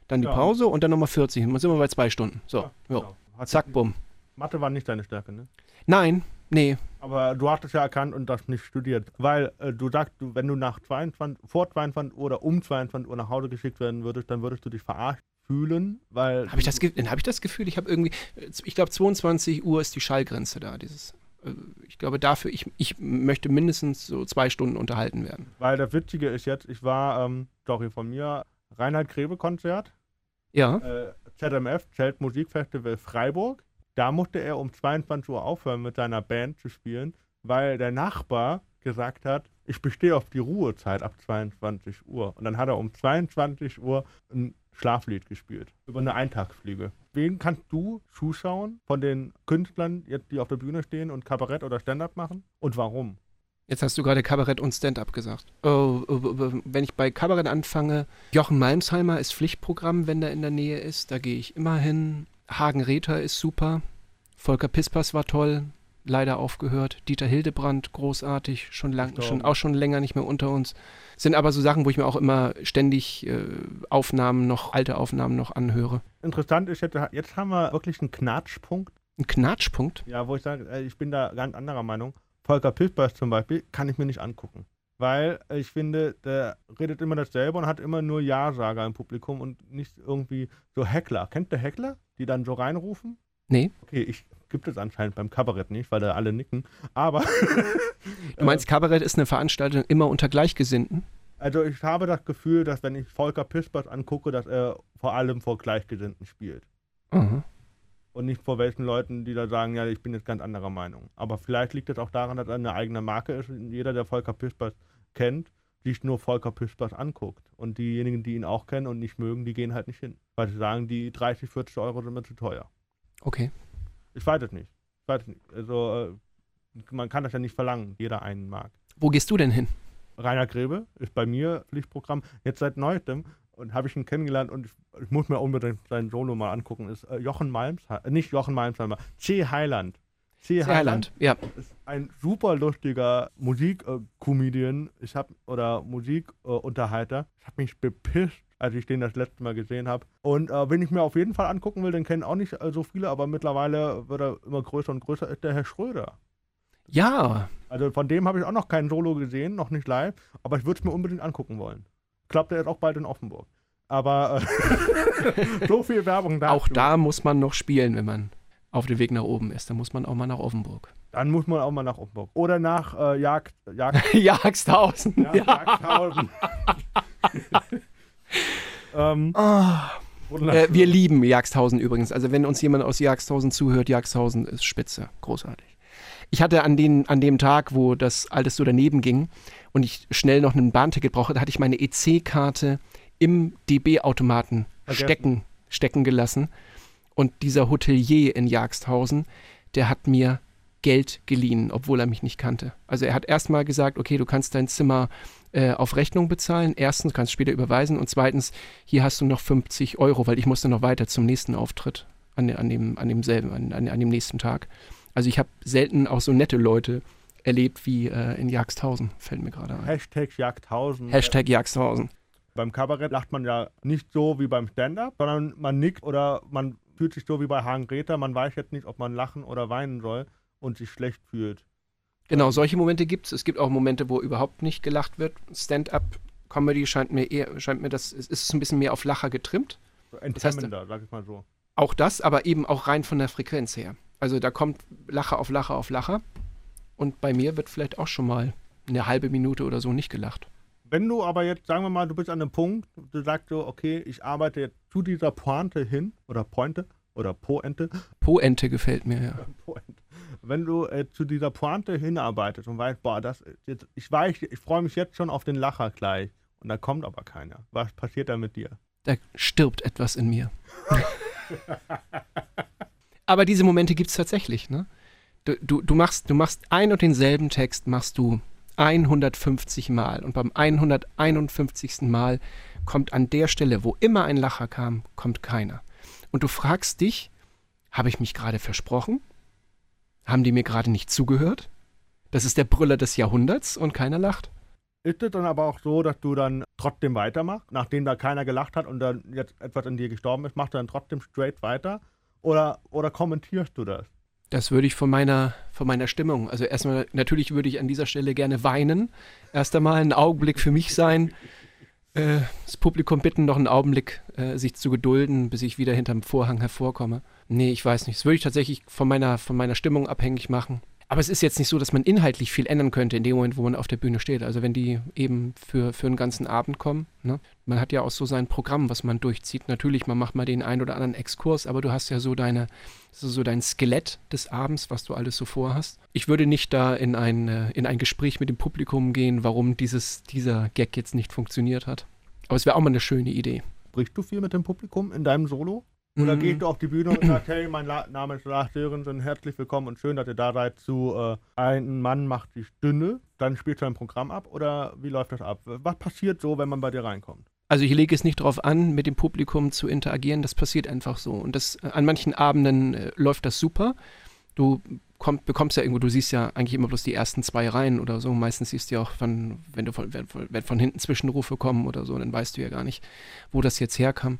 Speaker 3: dann die
Speaker 2: Ja.
Speaker 3: Pause und dann nochmal 40. Dann sind wir bei zwei Stunden. So,
Speaker 2: Ja, genau.
Speaker 3: Zack, bumm.
Speaker 2: Mathe war nicht deine Stärke, ne?
Speaker 3: Nein, nee.
Speaker 2: Aber du hast es ja erkannt und das nicht studiert. Weil äh, du sagst, wenn du nach 22, vor 22 Uhr oder um 22 Uhr nach Hause geschickt werden würdest, dann würdest du dich verarscht fühlen, weil.
Speaker 3: Habe ich, das hab ich das Gefühl, ich habe irgendwie, ich glaube 22 Uhr ist die Schallgrenze da. Dieses, äh, ich glaube dafür, ich, ich möchte mindestens so zwei Stunden unterhalten werden.
Speaker 2: Weil das Witzige ist jetzt, ich war, ähm, Story von mir, Reinhard Grebe Konzert,
Speaker 3: Ja,
Speaker 2: äh, ZMF, Zelt Musikfestival Freiburg. Da musste er um 22 Uhr aufhören mit seiner Band zu spielen, weil der Nachbar gesagt hat, ich bestehe auf die Ruhezeit ab 22 Uhr. Und dann hat er um 22 Uhr ein Schlaflied gespielt über eine Eintagsfliege. Wen kannst du zuschauen von den Künstlern, die auf der Bühne stehen und Kabarett oder Stand-up machen? Und warum?
Speaker 3: jetzt hast du gerade Kabarett und Stand-up gesagt. Oh, oh, oh, wenn ich bei Kabarett anfange, Jochen Malmsheimer ist Pflichtprogramm, wenn der in der Nähe ist. Da gehe ich immer hin. Hagen Rether ist super. Volker Pispers war toll. Leider aufgehört. Dieter Hildebrand, großartig, schon lang, schon auch schon länger nicht mehr unter uns. Sind aber so Sachen, wo ich mir auch immer ständig äh, Aufnahmen noch, alte Aufnahmen noch anhöre.
Speaker 2: Interessant ist, jetzt, jetzt haben wir wirklich einen Knatschpunkt
Speaker 3: Ein Knatschpunkt.
Speaker 2: Ja, wo ich sage, äh, ich bin da ganz anderer Meinung. Volker Pispers zum Beispiel kann ich mir nicht angucken. Weil ich finde, der redet immer dasselbe und hat immer nur Ja-Sager im Publikum und nicht irgendwie so Heckler. Kennt der Heckler, die dann so reinrufen?
Speaker 3: Nee.
Speaker 2: Okay, ich gibt es anscheinend beim Kabarett nicht, weil da alle nicken. Aber
Speaker 3: Du meinst, Kabarett ist eine Veranstaltung immer unter Gleichgesinnten?
Speaker 2: also ich habe das Gefühl, dass wenn ich Volker Pispers angucke, dass er vor allem vor Gleichgesinnten spielt.
Speaker 3: Mhm.
Speaker 2: Und nicht vor welchen Leuten, die da sagen, ja, ich bin jetzt ganz anderer Meinung. Aber vielleicht liegt es auch daran, dass er eine eigene Marke ist und jeder, der Volker Pispers kennt, sich nur Volker Pispers anguckt. Und diejenigen, die ihn auch kennen und nicht mögen, die gehen halt nicht hin. Weil sie sagen, die 30, 40 Euro sind mir zu teuer.
Speaker 3: Okay.
Speaker 2: Ich weiß es nicht. Ich weiß es nicht. Also, äh, man kann das ja nicht verlangen, jeder einen mag.
Speaker 3: Wo gehst du denn hin?
Speaker 2: Rainer Grebe ist bei mir Pflichtprogramm jetzt seit neuestem und habe ich ihn kennengelernt und ich, ich muss mir unbedingt sein Solo mal angucken. Ist äh, Jochen Malmsheimer, äh, nicht Jochen Malmsheimer, C. Heiland. C.
Speaker 3: Heiland. Ja.
Speaker 2: ist ein super lustiger Musik-Comedian. ich habe oder Musikunterhalter. ich habe mich bepisst, als ich den das letzte Mal gesehen habe. Und äh, wenn ich mir auf jeden Fall angucken will, den kennen auch nicht äh, so viele, aber mittlerweile wird er immer größer und größer, ist der Herr Schröder.
Speaker 3: Ja,
Speaker 2: Also von dem habe ich auch noch kein Solo gesehen, noch nicht live, aber ich würde es mir unbedingt angucken wollen. Glaube, der ist auch bald in Offenburg. Aber äh, so viel Werbung dazu.
Speaker 3: auch da muss man noch spielen, wenn man auf dem Weg nach oben ist. Da muss man auch mal nach Offenburg.
Speaker 2: Dann muss man auch mal nach Offenburg. Oder nach äh, Jagd, Jagd,
Speaker 3: Jagsthausen.
Speaker 2: ja, Jagdhausen. ähm,
Speaker 3: Äh, wir lieben Jagsthausen übrigens. Also wenn uns jemand aus Jagsthausen zuhört, Jagsthausen ist spitze. Großartig. Ich hatte an, den, an dem Tag, wo das alles so daneben ging und ich schnell noch ein Bahnticket brauchte, da hatte ich meine EC-Karte im DB-Automaten stecken, stecken gelassen. Und dieser Hotelier in Jagsthausen, der hat mir Geld geliehen, obwohl er mich nicht kannte. Also er hat erstmal gesagt, okay, du kannst dein Zimmer äh, auf Rechnung bezahlen. Erstens, kannst später überweisen. Und zweitens, hier hast du noch 50 Euro, weil ich musste noch weiter zum nächsten Auftritt an, an, dem, an demselben, an, an, an dem nächsten Tag. Also ich habe selten auch so nette Leute erlebt wie äh, in Jagsthausen, fällt mir gerade ein.
Speaker 2: Hashtag Jagdhausen.
Speaker 3: Hashtag Jagsthausen.
Speaker 2: Beim Kabarett lacht man ja nicht so wie beim Stand-Up, sondern man nickt oder man fühlt sich so wie bei Hagen Greta. Man weiß jetzt nicht, ob man lachen oder weinen soll und sich schlecht fühlt.
Speaker 3: Genau, solche Momente gibt es. Es gibt auch Momente, wo überhaupt nicht gelacht wird. Stand-up-Comedy scheint mir eher, scheint mir das, es ist ein bisschen mehr auf Lacher getrimmt.
Speaker 2: So
Speaker 3: heißt,
Speaker 2: enthemmender, sag ich mal so.
Speaker 3: Auch das, aber eben auch rein von der Frequenz her. Also da kommt Lacher auf Lacher auf Lacher. Und bei mir wird vielleicht auch schon mal eine halbe Minute oder so nicht gelacht.
Speaker 2: Wenn du aber jetzt, sagen wir mal, du bist an einem Punkt, du sagst so, okay, ich arbeite jetzt zu dieser Pointe hin, oder Pointe, oder Poente,
Speaker 3: Po-Ente gefällt mir, ja.
Speaker 2: Pointe. Wenn du äh, zu dieser Pointe hinarbeitest und weißt, boah, das jetzt, ich weiß, ich freue mich jetzt schon auf den Lacher gleich, und da kommt aber keiner. Was passiert da mit dir?
Speaker 3: Da stirbt etwas in mir. aber diese Momente gibt es tatsächlich, ne? Du, du, du, machst, du machst ein und denselben Text, machst du 150 Mal. Und beim 151. Mal kommt an der Stelle, wo immer ein Lacher kam, kommt keiner. Und du fragst dich, habe ich mich gerade versprochen? Haben die mir gerade nicht zugehört? Das ist der Brüller des Jahrhunderts und keiner lacht.
Speaker 2: Ist es dann aber auch so, dass du dann trotzdem weitermachst, nachdem da keiner gelacht hat und dann jetzt etwas in dir gestorben ist, machst du dann trotzdem straight weiter? Oder, oder kommentierst du das?
Speaker 3: Das würde ich von meiner, von meiner Stimmung. Also erstmal, natürlich würde ich an dieser Stelle gerne weinen. Erst einmal ein Augenblick für mich sein. Äh, das Publikum bitten, noch einen Augenblick äh, sich zu gedulden, bis ich wieder hinterm Vorhang hervorkomme. Nee, ich weiß nicht. Das würde ich tatsächlich von meiner, von meiner Stimmung abhängig machen. Aber es ist jetzt nicht so, dass man inhaltlich viel ändern könnte in dem Moment, wo man auf der Bühne steht. Also wenn die eben für, für einen ganzen Abend kommen. Ne? Man hat ja auch so sein Programm, was man durchzieht. Natürlich, man macht mal den einen oder anderen Exkurs, aber du hast ja so deine, so, so dein Skelett des Abends, was du alles so vorhast. Ich würde nicht da in ein, äh, in ein Gespräch mit dem Publikum gehen, warum dieses, dieser Gag jetzt nicht funktioniert hat. Aber es wäre auch mal eine schöne Idee.
Speaker 2: Sprichst du viel mit dem Publikum in deinem Solo? Oder
Speaker 3: Mhm.
Speaker 2: gehst du auf die Bühne und sagst, hey, mein La Name ist Lars Sörensen, herzlich willkommen und schön, dass ihr da seid zu äh, Ein Mann macht die Stunde. Dann spielst du ein Programm ab oder wie läuft das ab? Was passiert so, wenn man bei dir reinkommt?
Speaker 3: Also ich lege es nicht darauf an, mit dem Publikum zu interagieren, das passiert einfach so. Und das, äh, an manchen Abenden äh, läuft das super. Du komm, bekommst ja irgendwo, du siehst ja eigentlich immer bloß die ersten zwei Reihen oder so. Meistens siehst du ja auch, von, wenn, du von, wenn, von- wenn von hinten Zwischenrufe kommen oder so, dann weißt du ja gar nicht, wo das jetzt herkam.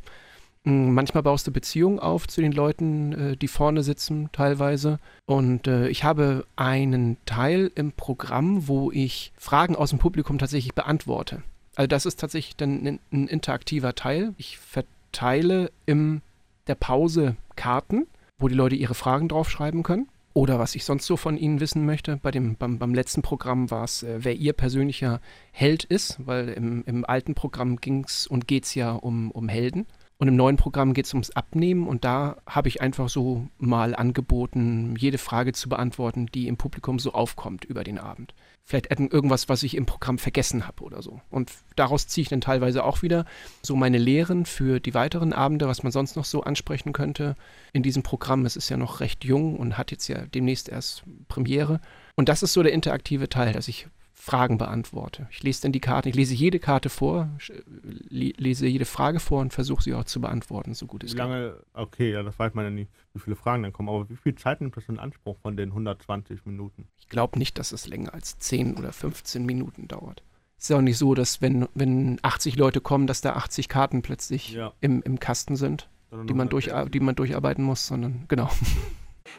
Speaker 3: Mm, Manchmal baust du Beziehungen auf zu den Leuten, äh, die vorne sitzen, teilweise. Und äh, ich habe einen Teil im Programm, wo ich Fragen aus dem Publikum tatsächlich beantworte. Also das ist tatsächlich dann ein, ein interaktiver Teil. Ich verteile in der Pause Karten, wo die Leute ihre Fragen draufschreiben können. Oder was ich sonst so von ihnen wissen möchte. Bei dem, beim, beim letzten Programm war es, äh, wer ihr persönlicher Held ist, weil im, im alten Programm ging es und geht es ja um, um Helden. Und im neuen Programm geht es ums Abnehmen und da habe ich einfach so mal angeboten, jede Frage zu beantworten, die im Publikum so aufkommt über den Abend. Vielleicht irgend- irgendwas, was ich im Programm vergessen habe oder so. Und daraus ziehe ich dann teilweise auch wieder so meine Lehren für die weiteren Abende, was man sonst noch so ansprechen könnte in diesem Programm. Es ist ja noch recht jung und hat jetzt ja demnächst erst Premiere. Und das ist so der interaktive Teil, dass ich Fragen beantworte. Ich lese dann die Karten, ich lese jede Karte vor, lese jede Frage vor und versuche sie auch zu beantworten, so gut es
Speaker 2: Wie
Speaker 3: geht.
Speaker 2: lange, okay, ja, das weiß man ja nicht, wie viele Fragen dann kommen, aber wie viel Zeit nimmt das in Anspruch von den 120 Minuten?
Speaker 3: Ich glaube nicht, dass es länger als 10 oder 15 Minuten dauert. Es ist ja auch nicht so, dass wenn, wenn 80 Leute kommen, dass da 80 Karten plötzlich
Speaker 2: Ja.
Speaker 3: im, im Kasten sind, die man, durch,
Speaker 2: 160.
Speaker 3: die man durcharbeiten muss, sondern genau.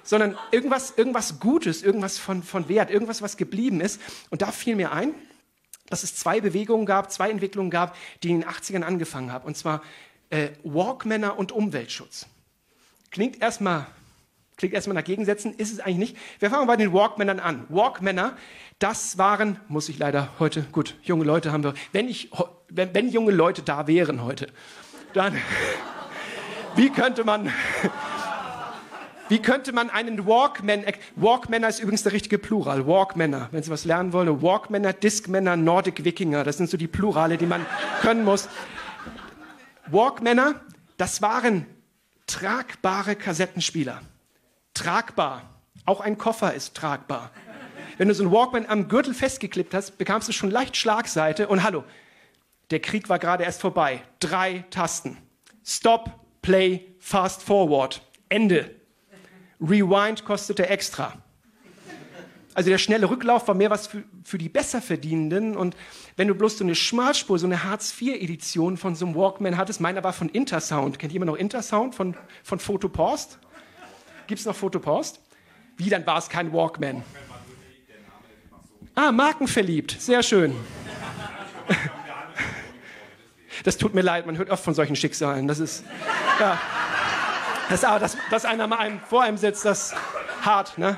Speaker 3: Sondern irgendwas, irgendwas Gutes, irgendwas von, von Wert, irgendwas, was geblieben ist. Und da fiel mir ein, dass es zwei Bewegungen gab, zwei Entwicklungen gab, die in den 80ern angefangen haben. Und zwar äh, Walkmänner und Umweltschutz. Klingt erstmal klingt erstmal nach Gegensätzen, ist es eigentlich nicht. Wir fangen bei den Walkmännern an. Walkmänner, das waren, muss ich leider heute, gut, junge Leute haben wir, wenn, ich, wenn, wenn junge Leute da wären heute, dann, wie könnte man, wie könnte man einen Walkman, Walkmänner ist übrigens der richtige Plural, Walkmänner, wenn Sie was lernen wollen, Walkmänner, Discmänner, Nordic Wikinger, das sind so die Plurale, die man können muss. Walkmänner, das waren tragbare Kassettenspieler. Tragbar. Auch ein Koffer ist tragbar. Wenn du so einen Walkman am Gürtel festgeklippt hast, bekamst du schon leicht Schlagseite und hallo, der Krieg war gerade erst vorbei. Drei Tasten. Stop, Play, Fast Forward. Ende. Rewind kostete extra. Also der schnelle Rücklauf war mehr was für, für die Besserverdienenden. Und wenn du bloß so eine Schmalspur, so eine Hartz-IV-Edition von so einem Walkman hattest, meiner war von Intersound. Kennt jemand noch Intersound von, von Photopost? Gibt es noch Photopost? Wie, dann war es kein Walkman. Ah, markenverliebt. Sehr schön. Das tut mir leid, man hört oft von solchen Schicksalen. Das ist, ja. Das, aber dass, dass einer mal einem, vor einem sitzt, das ist hart. Ne?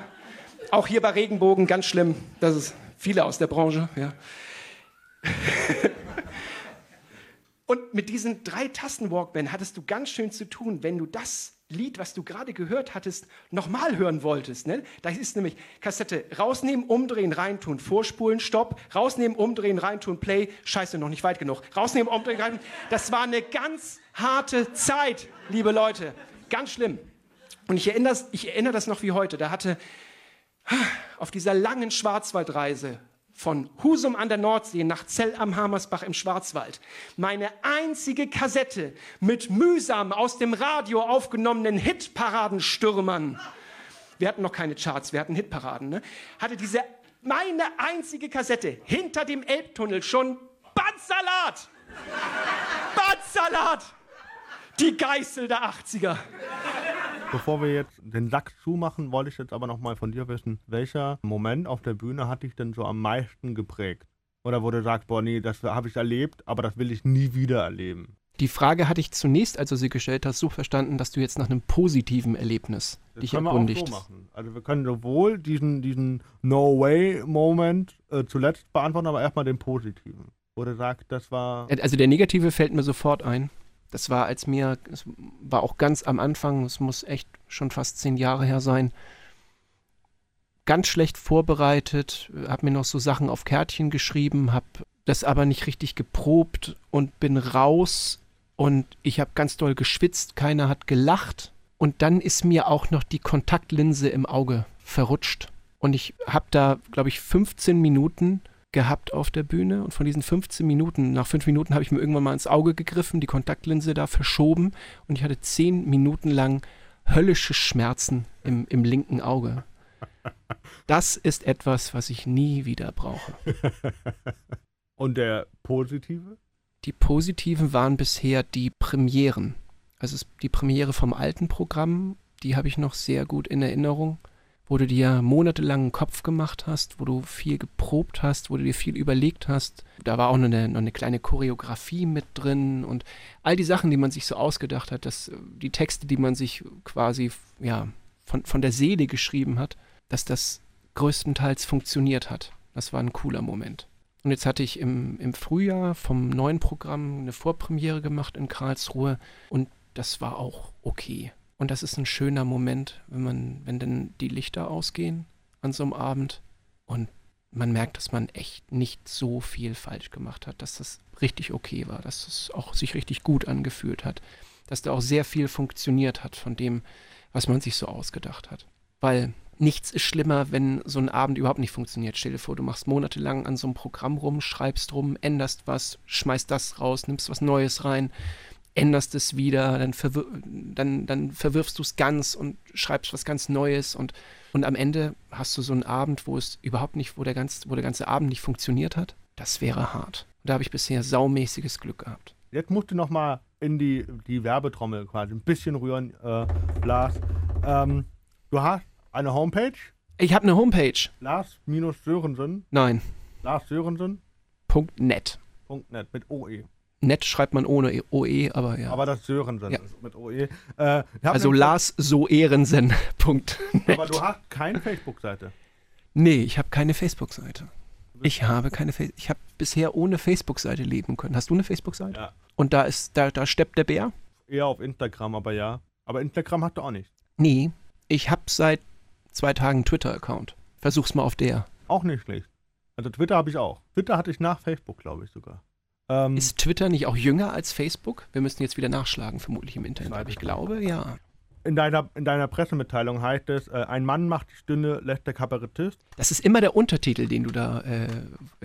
Speaker 3: Auch hier bei Regenbogen ganz schlimm. Das ist viele aus der Branche. Ja. Und mit diesen drei Tasten Walkman hattest du ganz schön zu tun, wenn du das Lied, was du gerade gehört hattest, nochmal hören wolltest. Ne? Da ist nämlich Kassette rausnehmen, umdrehen, reintun, vorspulen, Stopp, rausnehmen, umdrehen, reintun, Play, scheiße, noch nicht weit genug. Rausnehmen, umdrehen, reintun. Das war eine ganz harte Zeit, liebe Leute. Ganz schlimm. Und ich erinnere, ich erinnere das noch wie heute. Da hatte auf dieser langen Schwarzwaldreise von Husum an der Nordsee nach Zell am Hamersbach im Schwarzwald meine einzige Kassette mit mühsam aus dem Radio aufgenommenen Hitparadenstürmern wir hatten noch keine Charts, wir hatten Hitparaden, ne? hatte diese meine einzige Kassette hinter dem Elbtunnel schon Bandsalat. Bandsalat. Die Geißel der 80er.
Speaker 2: Bevor wir jetzt den Sack zumachen, wollte ich jetzt aber nochmal von dir wissen, welcher Moment auf der Bühne hat dich denn so am meisten geprägt? Oder wo du sagst, boah, nee, das habe ich erlebt, aber das will ich nie wieder erleben.
Speaker 3: Die Frage hatte ich zunächst, als du sie gestellt hast, so verstanden, dass du jetzt nach einem positiven Erlebnis
Speaker 2: Das
Speaker 3: dich erkundigt.
Speaker 2: wir auch so machen. Also wir können sowohl diesen, diesen No-Way-Moment äh, zuletzt beantworten, aber erstmal den positiven. Wo du sagst, das war...
Speaker 3: Also der negative fällt mir sofort ein. Das war als mir, es war auch ganz am Anfang, es muss echt schon fast zehn Jahre her sein, ganz schlecht vorbereitet, habe mir noch so Sachen auf Kärtchen geschrieben, habe das aber nicht richtig geprobt und bin raus und ich habe ganz doll geschwitzt, keiner hat gelacht und dann ist mir auch noch die Kontaktlinse im Auge verrutscht und ich habe da, glaube ich, 15 Minuten gehabt auf der Bühne und von diesen 15 Minuten, nach fünf Minuten habe ich mir irgendwann mal ins Auge gegriffen, die Kontaktlinse da verschoben und ich hatte zehn Minuten lang höllische Schmerzen im, im linken Auge. Das ist etwas, was ich nie wieder brauche.
Speaker 2: Und der positive?
Speaker 3: Die positiven waren bisher die Premieren. Also die Premiere vom alten Programm, die habe ich noch sehr gut in Erinnerung, wo du dir monatelang einen Kopf gemacht hast, wo du viel geprobt hast, wo du dir viel überlegt hast. Da war auch noch eine, noch eine kleine Choreografie mit drin und all die Sachen, die man sich so ausgedacht hat, dass die Texte, die man sich quasi ja, von, von der Seele geschrieben hat, dass das größtenteils funktioniert hat. Das war ein cooler Moment. Und jetzt hatte ich im, im Frühjahr vom neuen Programm eine Vorpremiere gemacht in Karlsruhe und das war auch okay. Und das ist ein schöner Moment, wenn man, wenn dann die Lichter ausgehen an so einem Abend und man merkt, dass man echt nicht so viel falsch gemacht hat, dass das richtig okay war, dass es auch sich richtig gut angefühlt hat, dass da auch sehr viel funktioniert hat von dem, was man sich so ausgedacht hat. Weil nichts ist schlimmer, wenn so ein Abend überhaupt nicht funktioniert. Stell dir vor, du machst monatelang an so einem Programm rum, schreibst rum, änderst was, schmeißt das raus, nimmst was Neues rein, änderst es wieder, dann, verwir dann, dann verwirfst du es ganz und schreibst was ganz Neues und, und am Ende hast du so einen Abend, wo es überhaupt nicht, wo der, ganz, wo der ganze Abend nicht funktioniert hat. Das wäre hart. Und da habe ich bisher saumäßiges Glück gehabt.
Speaker 2: Jetzt musst du noch mal in die, die Werbetrommel quasi ein bisschen rühren, äh, Lars. Ähm, du hast eine Homepage,
Speaker 3: Ich habe eine Homepage.
Speaker 2: Lars-Sörensen,
Speaker 3: Nein,
Speaker 2: Lars Sörensen.net
Speaker 3: Punkt .net.
Speaker 2: mit OE.
Speaker 3: Net schreibt man ohne OE, aber ja.
Speaker 2: Aber das Sörensen
Speaker 3: Ja.
Speaker 2: ist mit OE. Äh,
Speaker 3: also Lars so Ehrensen.
Speaker 2: Aber du hast keine Facebook-Seite.
Speaker 3: Nee, ich habe keine Facebook-Seite. Ich habe keine Face Ich habe bisher ohne Facebook-Seite leben können. Hast du eine Facebook-Seite?
Speaker 2: Ja.
Speaker 3: Und da ist, da, da steppt der Bär?
Speaker 2: Eher auf Instagram, aber ja. Aber Instagram hast du auch nicht.
Speaker 3: Nee. Ich habe seit zwei Tagen einen Twitter-Account. Versuch's mal auf der.
Speaker 2: Auch nicht schlecht. Also Twitter habe ich auch. Twitter hatte ich nach Facebook, glaube ich sogar. Ähm,
Speaker 3: Ist Twitter nicht auch jünger als Facebook? Wir müssen jetzt wieder nachschlagen, vermutlich im Internet. Aber ich glaube, ja.
Speaker 2: in, deiner, in deiner Pressemitteilung heißt es, äh, ein Mann macht die Stunde, lässt der Kabarettist.
Speaker 3: Das ist immer der Untertitel, den du da, äh,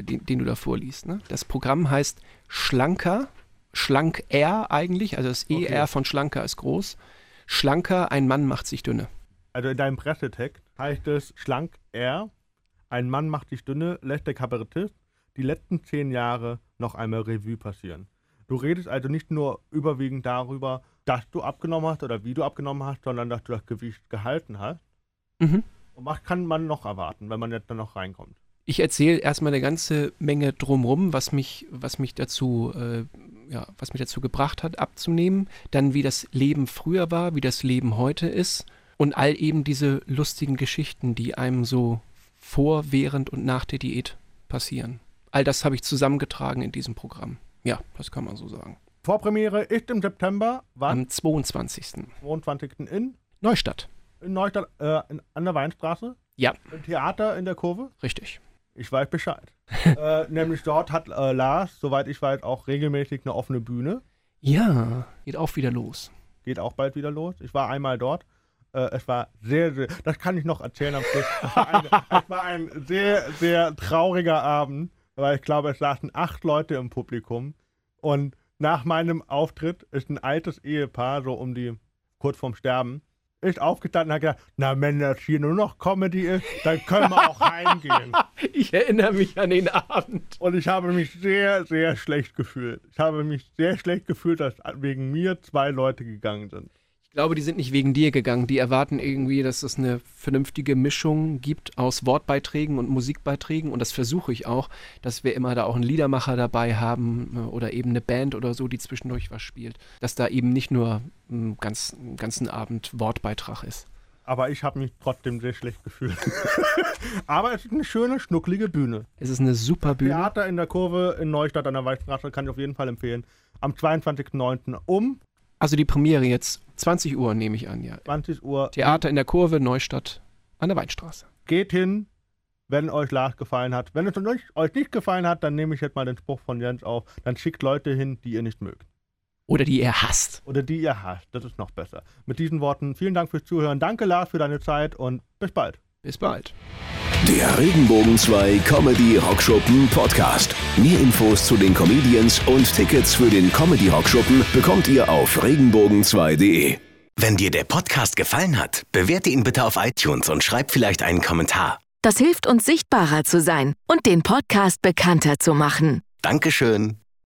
Speaker 3: den, den du da vorliest. Ne? Das Programm heißt Schlanker, Schlank R eigentlich, also das
Speaker 2: Okay.
Speaker 3: ER von Schlanker ist groß. Schlanker, ein Mann macht sich dünne.
Speaker 2: Also in deinem Pressetext heißt es schlank R. Ein Mann macht die Stunde, lässt der Kabarettist die letzten zehn Jahre noch einmal Revue passieren. Du redest also nicht nur überwiegend darüber, dass du abgenommen hast oder wie du abgenommen hast, sondern dass du das Gewicht gehalten hast.
Speaker 3: Mhm.
Speaker 2: Und was kann man noch erwarten, wenn man jetzt dann noch reinkommt?
Speaker 3: Ich erzähle erstmal eine ganze Menge drumrum, was mich, was mich dazu, äh, ja, was mich dazu gebracht hat, abzunehmen. Dann, wie das Leben früher war, wie das Leben heute ist. Und all eben diese lustigen Geschichten, die einem so vor, während und nach der Diät passieren. All das habe ich zusammengetragen in diesem Programm. Ja, das kann man so sagen.
Speaker 2: Vorpremiere ist im September, wann?
Speaker 3: Am 22.
Speaker 2: 22. in,
Speaker 3: Neustadt.
Speaker 2: in Neustadt, äh, in, an der Weinstraße.
Speaker 3: Ja.
Speaker 2: Im Theater in der Kurve.
Speaker 3: Richtig.
Speaker 2: Ich weiß Bescheid. äh, nämlich dort hat äh, Lars, soweit ich weiß, auch regelmäßig eine offene Bühne.
Speaker 3: Ja, geht auch wieder los.
Speaker 2: Geht auch bald wieder los. Ich war einmal dort. Äh, es war sehr, sehr, das kann ich noch erzählen am Schluss. Es war, ein, es war ein sehr, sehr trauriger Abend, weil ich glaube, es saßen acht Leute im Publikum. Und nach meinem Auftritt ist ein altes Ehepaar, so um die, kurz vorm Sterben, ist aufgestanden und hat gesagt, na, wenn das hier nur noch Comedy ist, dann können wir auch heimgehen.
Speaker 3: Ich erinnere mich an den Abend.
Speaker 2: Und ich habe mich sehr, sehr schlecht gefühlt. Ich habe mich sehr schlecht gefühlt, dass wegen mir zwei Leute gegangen sind.
Speaker 3: Ich glaube, die sind nicht wegen dir gegangen. Die erwarten irgendwie, dass es eine vernünftige Mischung gibt aus Wortbeiträgen und Musikbeiträgen. Und das versuche ich auch, dass wir immer da auch einen Liedermacher dabei haben äh, oder eben eine Band oder so, die zwischendurch was spielt. Dass da eben nicht nur einen ganz, einen ganzen Abend Wortbeitrag ist.
Speaker 2: Aber ich habe mich trotzdem sehr schlecht gefühlt. Aber es ist eine schöne, schnucklige Bühne.
Speaker 3: Es ist eine super Bühne.
Speaker 2: Theater in der Kurve in Neustadt an der Weißstraße kann ich auf jeden Fall empfehlen. Am 22.09. um
Speaker 3: Also die Premiere jetzt 20 Uhr, nehme ich an, ja.
Speaker 2: 20 Uhr.
Speaker 3: Theater in der Kurve, Neustadt an der Weinstraße.
Speaker 2: Geht hin, wenn euch Lars gefallen hat. Wenn es euch, nicht gefallen hat, dann nehme ich jetzt mal den Spruch von Jens auf. Dann schickt Leute hin, die ihr nicht mögt.
Speaker 3: Oder die er hasst.
Speaker 2: Oder die ihr hasst. Das ist noch besser. Mit diesen Worten vielen Dank fürs Zuhören. Danke, Lars, für deine Zeit und bis bald.
Speaker 3: Bis bald.
Speaker 1: Der Regenbogen 2 Comedy Rockschuppen Podcast. Mehr Infos zu den Comedians und Tickets für den Comedy Rockschuppen bekommt ihr auf regenbogen2.de.
Speaker 4: Wenn dir der Podcast gefallen hat, bewerte ihn bitte auf iTunes und schreib vielleicht einen Kommentar.
Speaker 5: Das hilft uns sichtbarer zu sein und den Podcast bekannter zu machen.
Speaker 4: Dankeschön.